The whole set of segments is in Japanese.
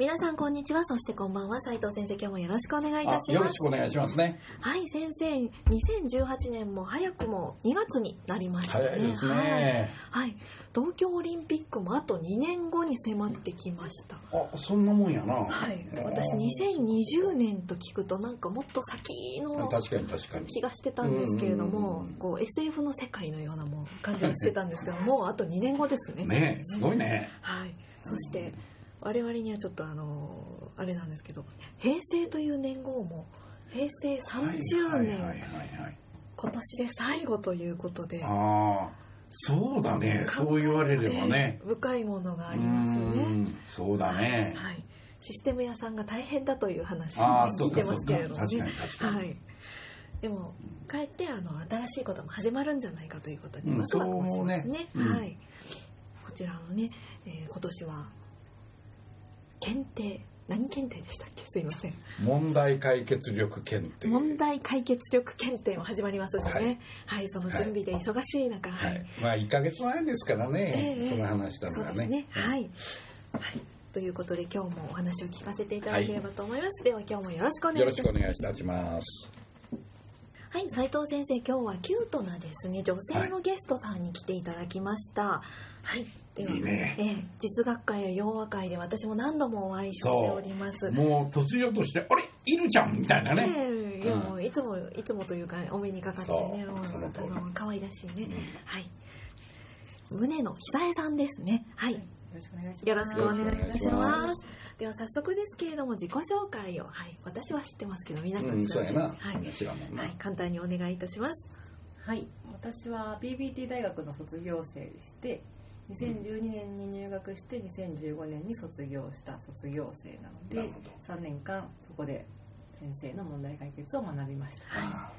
皆さんこんにちは。そしてこんばんは。斉藤先生今日もよろしくお願いいたします。よろしくお願いしますね。はい先生2018年も早くも2月になりましたね。早いですね。はい、はい、東京オリンピックもあと2年後に迫ってきました。あそんなもんやな。はい。私2020年と聞くとなんかもっと先の確かに確かに。気がしてたんですけれどもこう SF の世界のようなもん感じがしてたんですけどもうあと2年後ですね。ねすごいね。はい。そして我々にはちょっとあのあれなんですけど平成という年号も平成30年今年で最後ということでああそうだね。そう言われればね。深いものがありますね。そうだね。はいシステム屋さんが大変だという話を聞いてますけれどもね。はい。でもかえってあの新しいことも始まるんじゃないかということで、うん、そう思うね。ね、うん、はい。こちらのね、えー、今年は検定何検定でしたっけ？すいません。問題解決力検定。問題解決力検定も始まりますしね、はい、はい、その準備で忙しい中、はい、はい、まあ1か月前ですからね、えー、その話したのがね。ね。はい、はい。ということで今日もお話を聞かせていただければと思います、では今日もよろしくお願いします。よろしくお願いいたします。はい。斉藤先生今日はキュートなですね女性のゲストさんに来ていただきました。はい、ではいいね、えー、実学会や洋和会で私も何度もお会いしております。もう突如として「あれ？いるじゃん」みたいなね、えー、いやもういつもいつもというかお目にかかってね可愛らしいね、うん、はい。宗野久江さんですね。はい、よろしくお願いします。よろしくお願いいたします。では早速ですけれども自己紹介を、はい、私は知ってますけど皆さん知らない、うん、はい。はい、簡単にお願いいたします。はい。私は PBT 大学の卒業生でして2012年に入学して2015年に卒業した卒業生なので3年間そこで先生の問題解決を学びました、は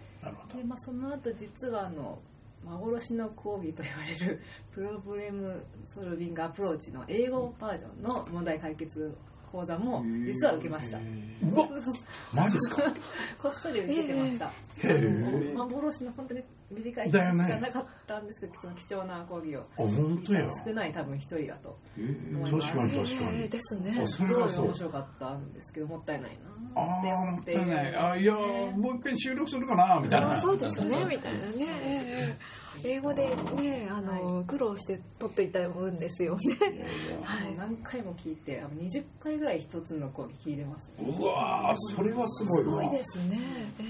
い、でまあ、その後実はあの幻の講義と言われるプロブレムソルビングアプローチの英語バージョンの問題解決講座も実は受けました。マジですか？こっそり受けてました。幻の本当に短い時間しかなかったんですけど、その貴重な講義を。本当や。少ない多分一人だと思います。確かに確かに。ですね。それはそう。面白かったんですけど、もったいないな。ああ、もったいない。あいや、もう一遍収録するかな、みたいな。そうですね、みたいなね。英語でねあの、はい、苦労して取っていたんですよね。はい、何回も聞いて20回ぐらい一つの講義聞いてます、ね、うわそれはすごいすごいですね。え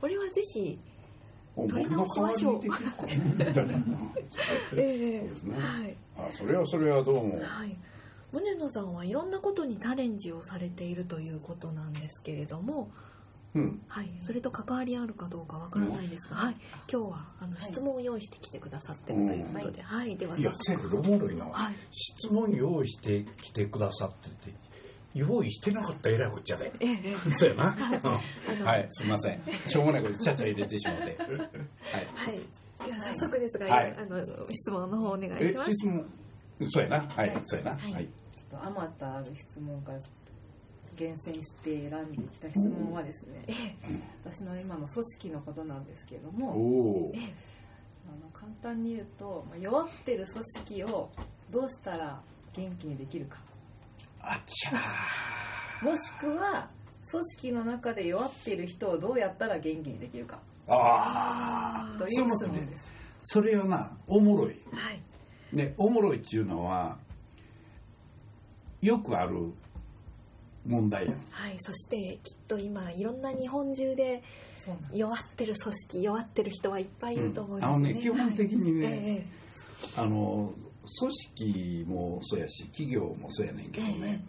これはぜひ取り直しましょう。ええそうですね。はい。あそれはそれはどうも。はい。宗野さんはいろんなことにチャレンジをされているということなんですけれども、うん、はい、それと関わりあるかどうかわからないですが、はい、今日はあの質問を用意してきてくださってるということで、はい、では。いや、せやけどおもろいな、はい、質問用意してきてくださってて。用意してなかったえらいこっちゃで。ええ、そうやな。はい、すみません。しょうもないことちゃちゃ入れてしまって。はい。はい。では早速ですが、はい、あの質問の方お願いします。質問。そうやな。はい、そうやな。はい。ちょっとあまたある質問から厳選して選んできた質問はですね、私の今の組織のことなんですけれども、あの簡単に言うと弱ってる組織をどうしたら元気にできるか。あちゃもしくは組織の中で弱っている人をどうやったら元気にできるか。ああという質問です、それはなおもろい、はい、ねおもろいっていうのはよくある問題やはいそしてきっと今いろんな日本中で弱ってる組織弱ってる人はいっぱいいると思うんですね、うん、あのね基本的にね、はいえー、あの組織もそうやし企業もそうやねんけどね、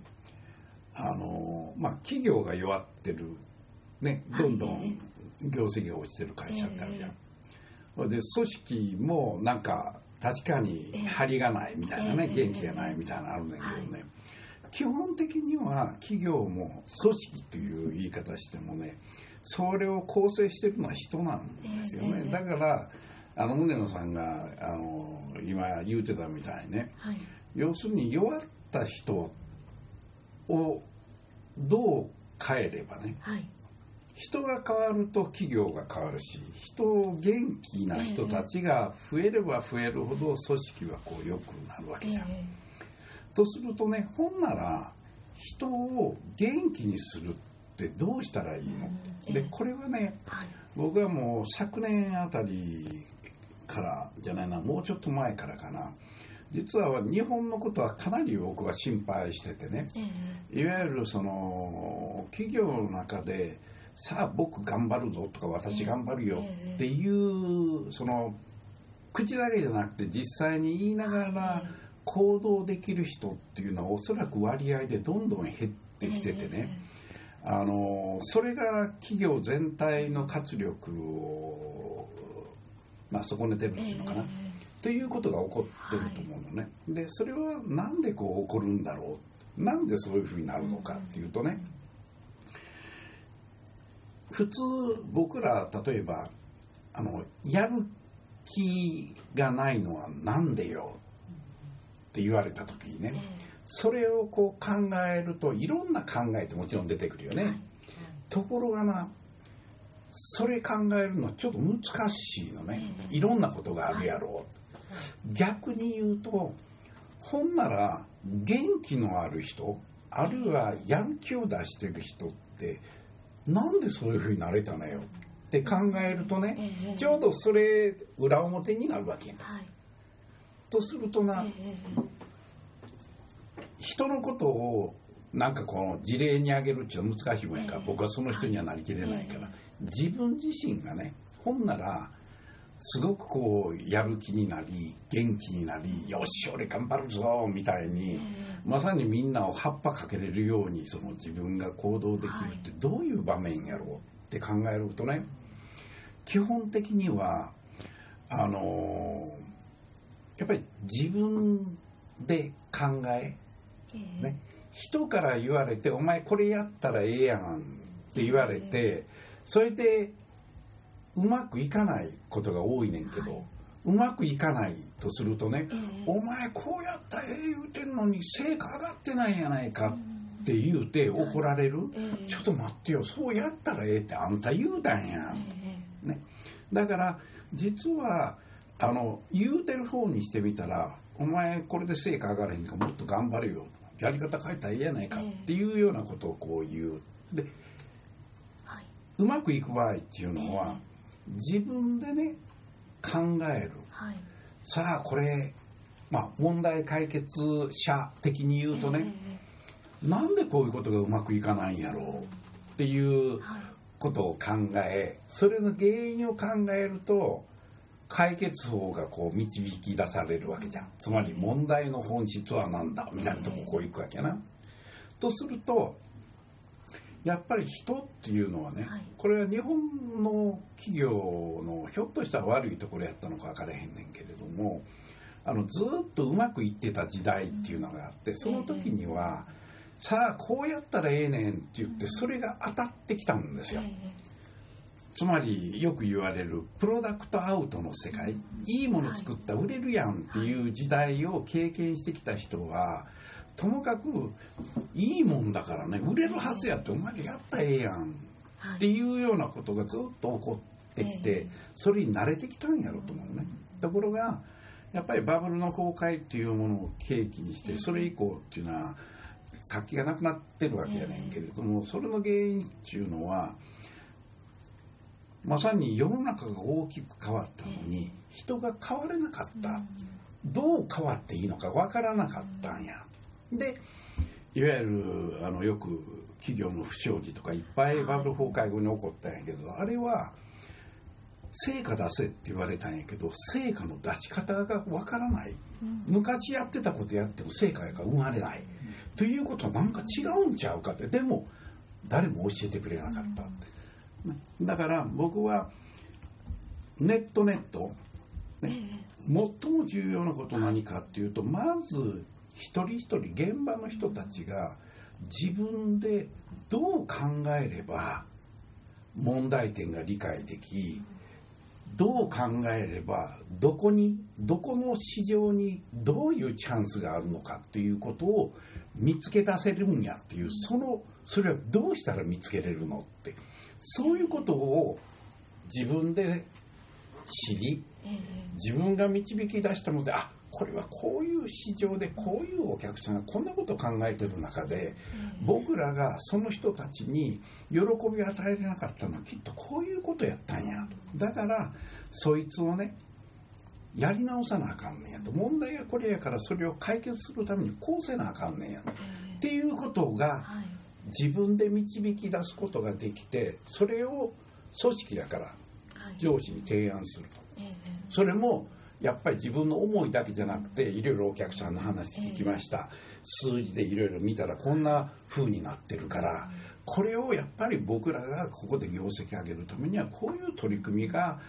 えー、あのまあ企業が弱ってるねどんどん業績が落ちてる会社ってあるじゃん、えー、で組織もなんか確かに張りがないみたいなね、元気がないみたいなのあるんだけどね、基本的には企業も組織という言い方してもねそれを構成してるのは人なんですよね、だからあの宗野さんがあの今言うてたみたいにね、はい、要するに弱った人をどう変えればね、はい、人が変わると企業が変わるし人元気な人たちが増えれば増えるほど組織はこう良くなるわけじゃん。えー、とするとねほんなら人を元気にするってどうしたらいいの、えー、でこれはね、はい、僕はもう昨年あたりからじゃないなもうちょっと前からかな。実は日本のことはかなり僕は心配しててね、えー、いわゆるその企業の中でさあ僕頑張るぞとか私頑張るよっていうその口だけじゃなくて実際に言いながら行動できる人っていうのはおそらく割合でどんどん減ってきててね。あのそれが企業全体の活力を、まあ、損ねてるっていうのかな。ということが起こってると思うのね。でそれはなんでこう起こるんだろう。なんでそういうふうになるのかっていうとね、普通僕ら例えばあのやる気がないのは何でよって言われた時にね、それをこう考えるといろんな考えってもちろん出てくるよね、ところがなそれ考えるのはちょっと難しいのね、いろんなことがあるやろう、逆に言うとほんなら元気のある人あるいはやる気を出してる人ってなんでそういうふうになれたのよって考えるとね、えー、ちょうどそれ裏表になるわけや、はい、とするとな、えー、人のことをなんかこの事例に挙げるっていうのは難しいもんやから、えー、僕はその人にはなりきれないから、自分自身がねほんならすごくこうやる気になり元気になりよし俺頑張るぞみたいに、まさにみんなを葉っぱかけれるようにその自分が行動できるってどういう場面やろうって考えるとね基本的にはあのやっぱり自分で考え、ね、人から言われて「お前これやったらええやん」って言われてそれでうまくいかないことが多いねんけど、はい、うまくいかないとするとね、えー、お前こうやったらええ言うてんのに成果上がってないやないかって言うて怒られる、えー、ちょっと待ってよそうやったらええってあんた言うたんや、えー、ね、だから実はあの言うてる方にしてみたらお前これで成果上がらへんかもっと頑張れよ。やり方変えたらええやないかっていうようなことをこう言う。で、はい、うまくいく場合っていうのは、自分でね考える、はい、さあこれ、まあ、問題解決者的に言うとね、えー、なんでこういうことがうまくいかないんやろうっていうことを考えそれの原因を考えると解決法がこう導き出されるわけじゃん。つまり問題の本質は何だ？みたいなとここういくわけやな。とするとやっぱり人っていうのはね、はい、これは日本の企業のひょっとしたら悪いところやったのか分からへんねんけれどもあのずっとうまくいってた時代っていうのがあってその時には、さあこうやったらええねんって言ってそれが当たってきたんですよ。つまりよく言われるプロダクトアウトの世界いいもの作った売れるやんっていう時代を経験してきた人はともかくいいもんだからね売れるはずやってお前らやったらええやんっていうようなことがずっと起こってきてそれに慣れてきたんやろうと思うね。ところがやっぱりバブルの崩壊っていうものを契機にしてそれ以降っていうのは活気がなくなってるわけやねんけれどもそれの原因っていうのはまさに世の中が大きく変わったのに人が変われなかった。どう変わっていいのかわからなかったんや。でいわゆるあのよく企業の不祥事とかいっぱいバブル崩壊後に起こったんやけどあれは成果出せって言われたんやけど成果の出し方がわからない、昔やってたことやっても成果が生まれない、ということはなんか違うんちゃうかって。でも誰も教えてくれなかったって、だから僕はネットネット、ね、最も重要なこと何かっていうとまず一人一人現場の人たちが自分でどう考えれば問題点が理解できどう考えればどこにどこの市場にどういうチャンスがあるのかっていうことを見つけ出せるんやっていうそのそれはどうしたら見つけれるのってそういうことを自分で知り自分が導き出したのであこれはこういう市場でこういうお客さんがこんなことを考えてる中で僕らがその人たちに喜びを与えれなかったのはきっとこういうことやったんや。とだからそいつをねやり直さなあかんねんやと。問題はこれやからそれを解決するためにこうせなあかんねんやっていうことが自分で導き出すことができてそれを組織やから上司に提案すると。それもやっぱり自分の思いだけじゃなくていろいろお客さんの話聞きました、数字でいろいろ見たらこんな風になってるからこれをやっぱり僕らがここで業績上げるためにはこういう取り組みが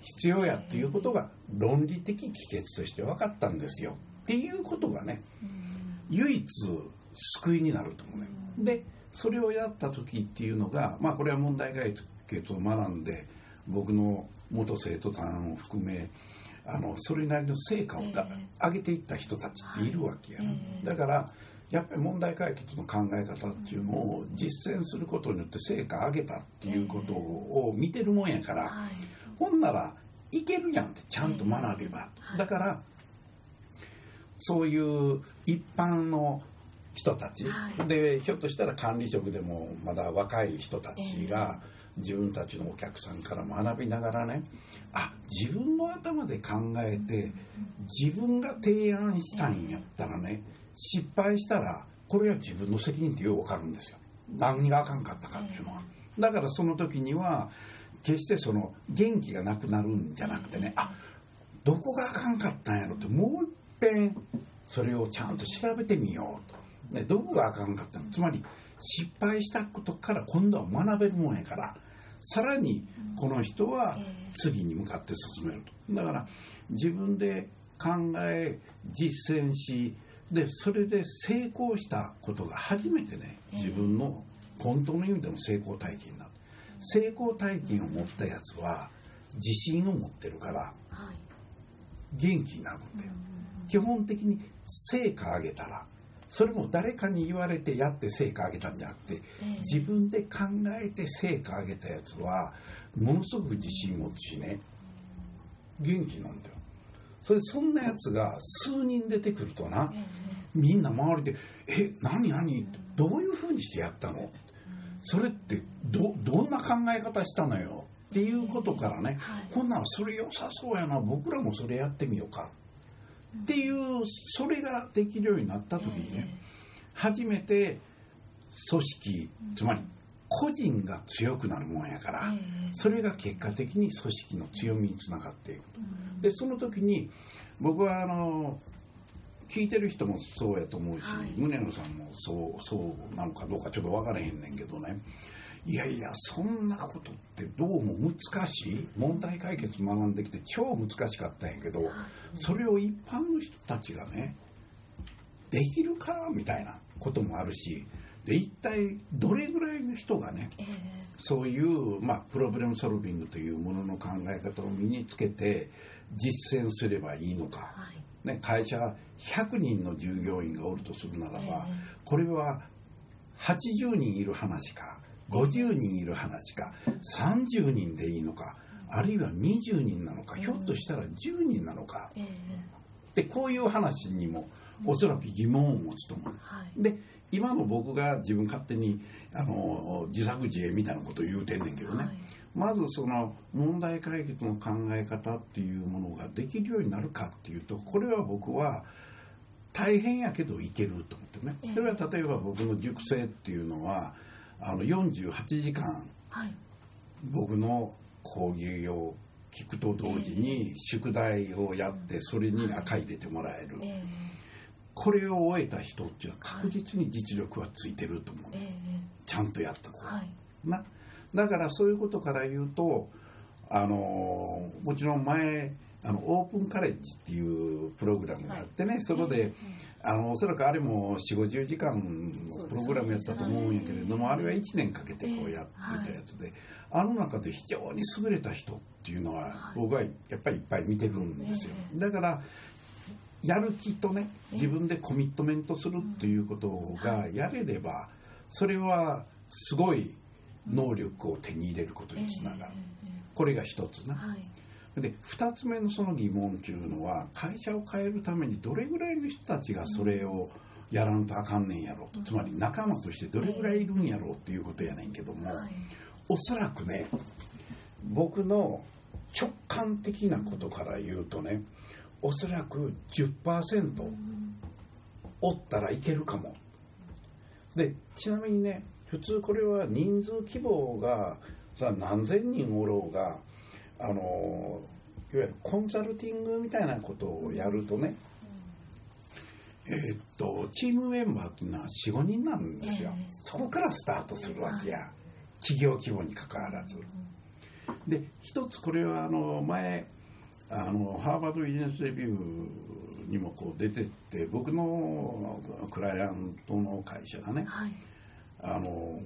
必要やっていうことが論理的帰結として分かったんですよ。っていうことがね唯一救いになると思うね。でそれをやった時っていうのがまあこれは問題解決を学んで僕の元生徒さんを含めあのそれなりの成果をだ、上げていった人たちっているわけや、だからやっぱり問題解決の考え方っていうのを実践することによって成果上げたっていうことを見てるもんやから、ほんならいけるやんってちゃんと学べば、だからそういう一般の人たち、でひょっとしたら管理職でもまだ若い人たちが、自分たちのお客さんから学びながらねあ自分の頭で考えて自分が提案したんやったらね失敗したらこれは自分の責任ってよくわかるんですよ。何があかんかったかっていうのは。だからその時には決してその元気がなくなるんじゃなくてねあどこがあかんかったんやろってもういっぺんそれをちゃんと調べてみようと、ね、どこがあかんかったの。つまり失敗したことから今度は学べるもんやからさらにこの人は次に向かって進めると。だから自分で考え実践しでそれで成功したことが初めてね自分の本当の意味での成功体験になる。成功体験を持ったやつは自信を持ってるから元気になるんだよ基本的に成果上げたらそれも誰かに言われてやって成果上げたんじゃなくて、自分で考えて成果上げたやつはものすごく自信持つしね元気なんだよ。それそんなやつが数人出てくるとな、みんな周りで「え何何どういうふうにしてやったの?」それってどどんな考え方したのよ？っていうことからね、ほんならそれ良さそうやな僕らもそれやってみようかっていうそれができるようになった時にね初めて組織つまり個人が強くなるもんやからそれが結果的に組織の強みにつながっていくと。でその時に僕はあの聞いてる人もそうやと思うし、宗野さんもそうそうなのかどうかちょっと分からへんねんけどねいやいやそんなことってどうも難しい。問題解決学んできて超難しかったんやけどそれを一般の人たちがねできるかみたいなこともあるしで一体どれぐらいの人がね、そういう、まあ、プロブレムソルビングというものの考え方を身につけて実践すればいいのか、ね、会社100人の従業員がおるとするならば、これは80人いる話か50人いる話か30人でいいのかあるいは20人なのか、ひょっとしたら10人なのか、でこういう話にもおそらく疑問を持つと思う、で今の僕が自分勝手にあの自作自演みたいなことを言うてんねんけどね、まずその問題解決の考え方っていうものができるようになるかっていうとこれは僕は大変やけどいけると思ってね。それは例えば僕の熟成っていうのはあの48時間、はい、僕の講義を聞くと同時に宿題をやってそれに赤入れてもらえる、えー、これを終えた人っていうのは確実に実力はついてると思う、えー、ちゃんとやった子、はい、なだからそういうことから言うとあのもちろん前あのオープンカレッジっていうプログラムがあってね、はい、そこで、あのおそらくあれも4 5 0時間のプログラムやったと思うんやけれども、あれは1年かけてこうやってたやつで、あの中で非常に優れた人っていうのは僕はやっぱりいっぱい見てるんですよ。だからやる気とね自分でコミットメントするっていうことがやれればそれはすごい能力を手に入れることにつながる。これが一つな。はいで2つ目のその疑問っていうのは会社を変えるためにどれぐらいの人たちがそれをやらんとあかんねんやろうと、つまり仲間としてどれぐらいいるんやろうっていうことやねんけども、おそらくね僕の直感的なことから言うとねおそらく10%おったらいけるかも。でちなみにね普通これは人数規模が何千人おろうがあのいわゆるコンサルティングみたいなことをやるとね、えー、っとチームメンバーっていうのは45人なんですよ、そこからスタートするわけや、企業規模にかかわらず。で一つこれはあの前あのハーバードビジネスレビューにもこう出てって僕のクライアントの会社がね、はい、あの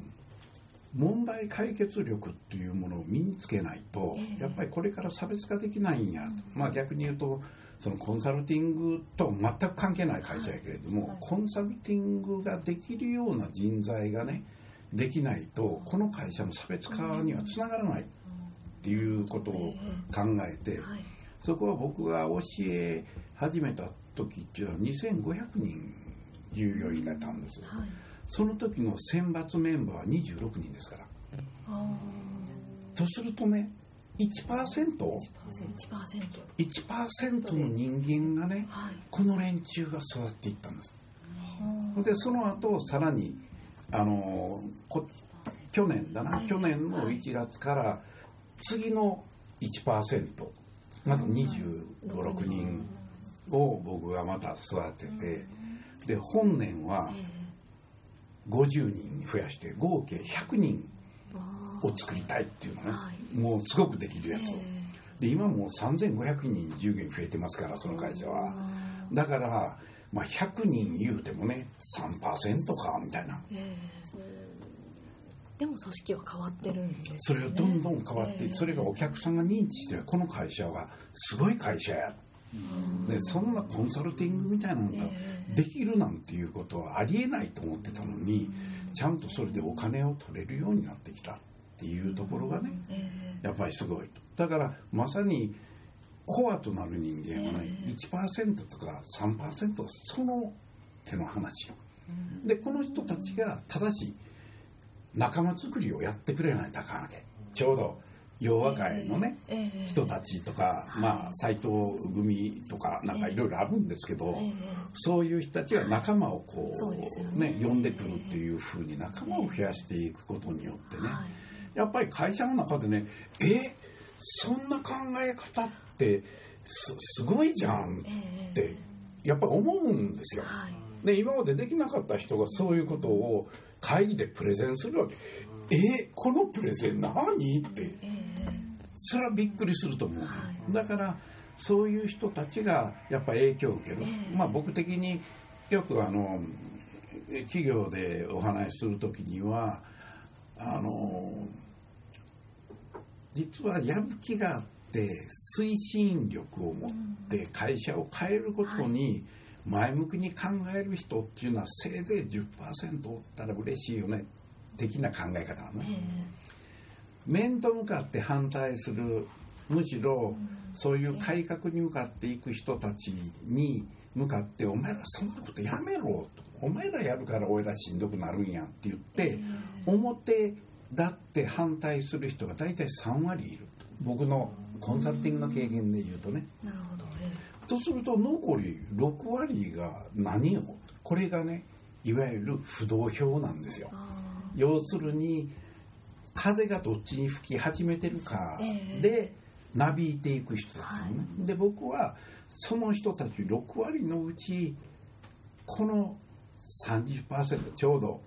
問題解決力っていうものを身につけないと、やっぱりこれから差別化できないんやと、まあ、逆に言うとそのコンサルティングと全く関係ない会社やけれども、コンサルティングができるような人材がねできないとこの会社の差別化にはつながらないっていうことを考えて、そこは僕が教え始めた時ってい。うのは2500人従業員がいたんです。はいその時の選抜メンバーは26人ですから。とするとね 1%?1% 1%, の人間がね、はい、この連中が育っていったんです。でその後さらにあの去年だな、去年の1月から次の1%まず2 5 6人を僕がまた育てて。で本年は50人増やして合計100人を作りたいっていうのね、はい、もうすごくできるやつを。で今もう3500人従業員増えてますからその会社は。だから、まあ、100人言うてもね3%かみたいな。でも組織は変わってるんです、ね、それをどんどん変わってそれがお客さんが認知してる。この会社はすごい会社やでそんなコンサルティングみたいなのができるなんていうことはありえないと思ってたのにちゃんとそれでお金を取れるようになってきたっていうところがねやっぱりすごいと。だからまさにコアとなる人間はね1%とか3%その手の話。でこの人たちが正しい仲間作りをやってくれないとあかんわけ。ちょうど洋和会のね、人たちとか、まあ、斎藤組とかなんかいろいろあるんですけど、そういう人たちが仲間をこう、ね、呼んでくるっていうふうに仲間を増やしていくことによってね、やっぱり会社の中でね、え、そんな考え方ってすすごいじゃんって、やっぱり思うんですよ。で今までできなかった人がそういうことを会議でプレゼンするわけ。えこのプレゼン何？って、それはびっくりすると思う、はい、だからそういう人たちがやっぱ影響を受ける、えー、まあ僕的によくあの企業でお話しする時にはあの実はやる気があって推進力を持って会社を変えることに前向きに考える人っていうのはせいぜい10%おったら嬉しいよね的な考え方なのね。えー面と向かって反対するむしろそういう改革に向かっていく人たちに向かって「お前らそんなことやめろ」と「お前らやるから俺らしんどくなるんや」って言って表だって反対する人が大体3割いる僕のコンサルティングの経験で言うとね。なるほどとすると残り6割が何をこれがねいわゆる不動票なんですよ。要するに風がどっちに吹き始めてるかでなびいていく人たちね、はい、で僕はその人たち6割のうちこの30%ちょうど、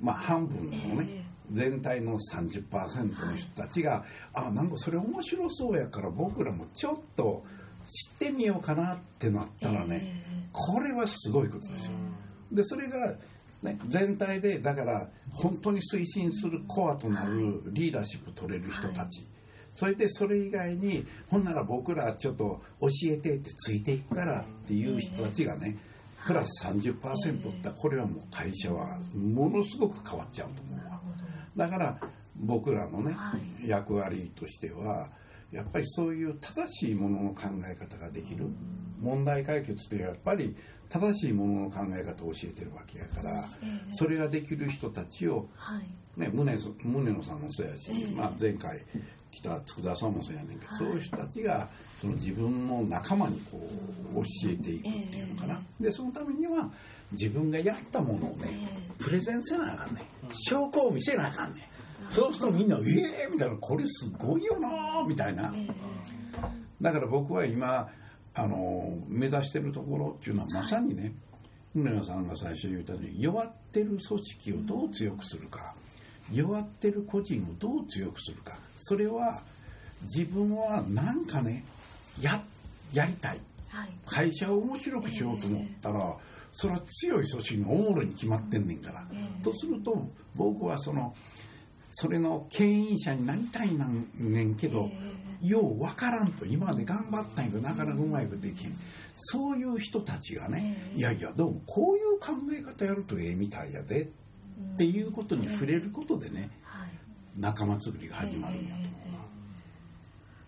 まあ、半分のね、全体の30%の人たちが、はい、あなんかそれ面白そうやから僕らもちょっと知ってみようかなってなったらね、これはすごいことですよ。でそれがね、全体でだから本当に推進するコアとなるリーダーシップ取れる人たち、はい、それでそれ以外にほんなら僕らちょっと教えてってついていくからっていう人たちがね、プラス30%ってこれはもう会社はものすごく変わっちゃうと思うわ。だから僕らのね、役割としてはやっぱりそういう正しいものの考え方ができる問題解決ってやっぱり正しいものの考え方を教えてるわけやから、それができる人たちを、ね、宗野さんもそうやし、まあ、前回来た佃さんもそうやねんけど、そういう人たちがその自分の仲間にこう教えていくっていうのかな、でそのためには自分がやったものをね、プレゼンせなあかんね証拠を見せなあかんねそうするとみんな「ええー!」みたいな「これすごいよな」みたいな、だから僕は今あの目指してるところっていうのはまさにね宗谷さんが最初言ったように弱ってる組織をどう強くするか弱ってる個人をどう強くするかそれは自分は何かねややりたい、はい、会社を面白くしようと思ったら、えー、それは強い組織のおもろに決まってんねんから、えー、とすると僕はそのそれの牽引者になりたいなんねんけど、え。ーよう分からんと今まで頑張ったんやけどなかなかうまいことできん。そういう人たちがね、いやいやどうもこういう考え方やるとええみたいやで、っていうことに触れることでね、仲間作りが始まるんやと思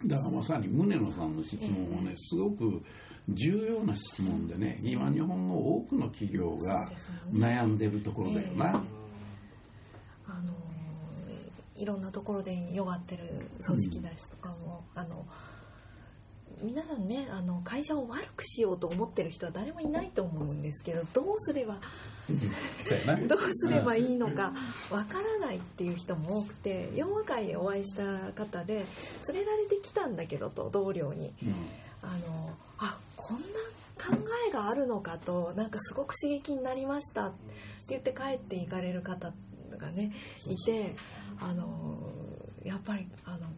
うだからまさに宗野さんの質問はねすごく重要な質問でね今日本の多くの企業が悩んでるところだよな。いろんなところで弱ってる組織ですとかも、うん、あの皆さんねあの会社を悪くしようと思ってる人は誰もいないと思うんですけどどうすれば どうすればいいのかわからないっていう人も多くて4話会でお会いした方で連れられてきたんだけどと同僚に、うん、あのあこんな考えがあるのかとなんかすごく刺激になりましたって言って帰っていかれる方がねいてあのやっぱりあの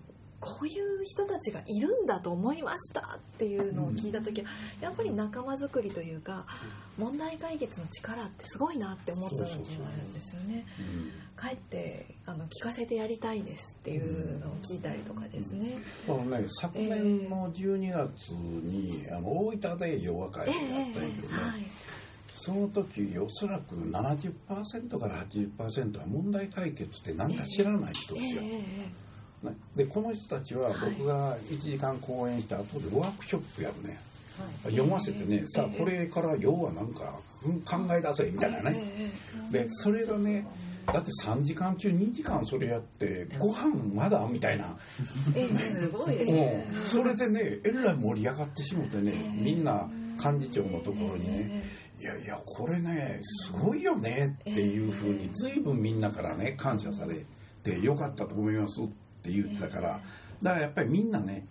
こういう人たちがいるんだと思いましたっていうのを聞いた時はやっぱり仲間づくりというか問題解決の力ってすごいなって思った時があるんですよね。帰ってあの聞かせてやりたいですっていうのを聞いたりとかですね。あのね昨年の12月に、えー、あの大分で弱会があったんやけどね、えーはいその時おそらく70%から80%は問題解決って何か知らない人ですよ。えー、でこの人たちは僕が1時間講演した後でワークショップやるね、はい、読ませてね、さあこれから要はなんか考え出せみたいなね、でそれがねだって3時間中2時間それやってご飯まだみたいな、えすごいですね、それでねえらい盛り上がってしもてねみんな幹事長のところにね、いやいやこれねすごいよねっていうふうに随分みんなからね感謝されてよかったと思いますって言ってたからだからやっぱりみんなね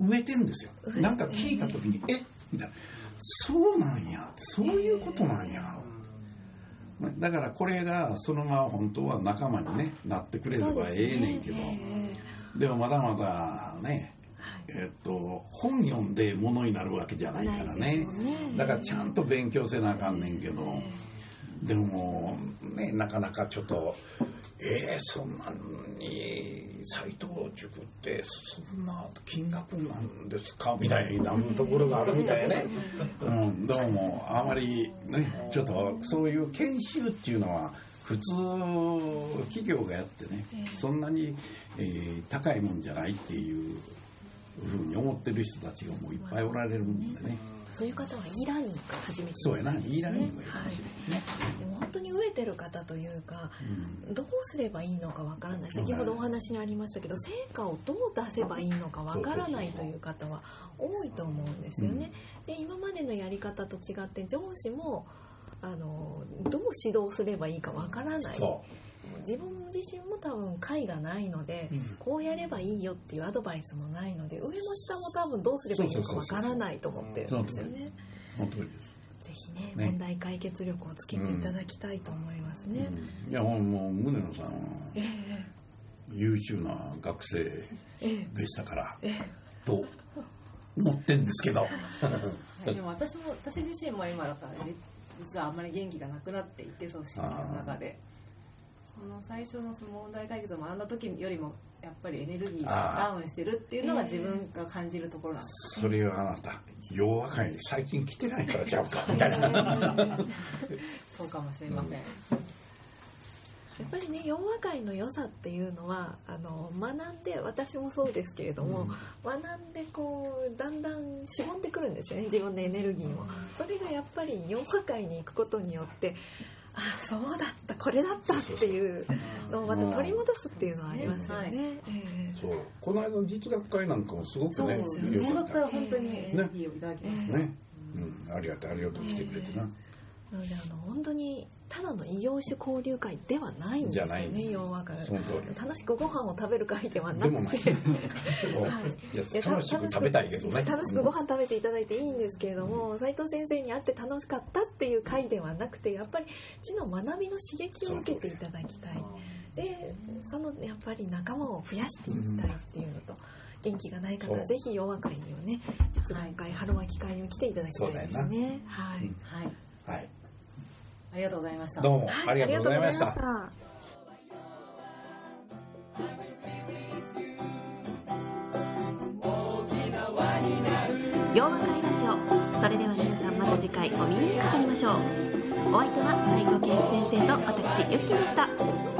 植えてんですよ。なんか聞いた時に「えっ?」みたいな「そうなんや。そういうことなんや」だからこれがそのまま本当は仲間に、ね、なってくれればええねんけど。でもまだまだねえっと、本読んでものになるわけじゃないからね、ね、だからちゃんと勉強せなあかんねんけど、でもねなかなかちょっとえー、そんなに斎藤塾ってそんな金額なんですか？みたいなところがあるみたいね、うん、どうもあまりねちょっとそういう研修っていうのは普通企業がやってねそんなに、えー、高いもんじゃないっていうふうに思ってる人たちがもういっぱいおられるんでね。そういう方は e ラーニングから始めてそうやな e ラーニングがいいかもしれないね、はい、でも本当に飢えてる方というか、うん、どうすればいいのかわからない先ほどお話にありましたけど成果をどう出せばいいのかわからないという方は多いと思うんですよね、うん、で今までのやり方と違って上司もあのどう指導すればいいかわからない自分自身も多分解がないので、うん、こうやればいいよっていうアドバイスもないので上も下も多分どうすればいいのかわからないと思ってるんですよね。その通りです。ぜひね、ね、問題解決力をつけていただきたいと思いますね。うん、いやもう宗野さんは、えー、優秀な学生でしたから、えー、と思ってんですけど。でも私も私自身も今だから実はあんまり元気がなくなっていて組織の中でその最初のその問題解決を学んだ時よりもやっぱりエネルギーがダウンしてるっていうのが自分が感じるところなんです、ね、それはあなた弱和会に最近来てないからちゃうかみたいなそうかもしれません、うんやっぱりね洋和会の良さっていうのはあの学んで私もそうですけれども、うん、学んでこうだんだん絞ってくるんですよね自分のエネルギーも。それがやっぱり洋和会に行くことによってあそうだった。これだったっていうのをまた取り戻すっていうのはありますよね。そう。この間の実学会なんかもすごくねそうですよね。は本当にエネルギーをいただきました。ね。うん、ありがとうありがとう。来てくれてな。なのであの本当にただの異業種交流会ではないんですよね洋和会楽しくご飯を食べる会ではなくて。楽しく食べたいけどね。楽しくご飯食べていただいていいんですけれども斎、うん、藤先生に会って楽しかったっていう会ではなくてやっぱり知の学びの刺激を受けていただきたい。でそのやっぱり仲間を増やしていきたいっていうのと。元気がない方はぜひ洋和会にはね実演会、春巻き会にも来ていただきたいですね。はい、はい、ありがとうございました。どうもありがとうございました。洋和会ラジオそれでは皆さんまた次回お耳にかかりましょうお相手は斉藤健一先生と私ユッキーでした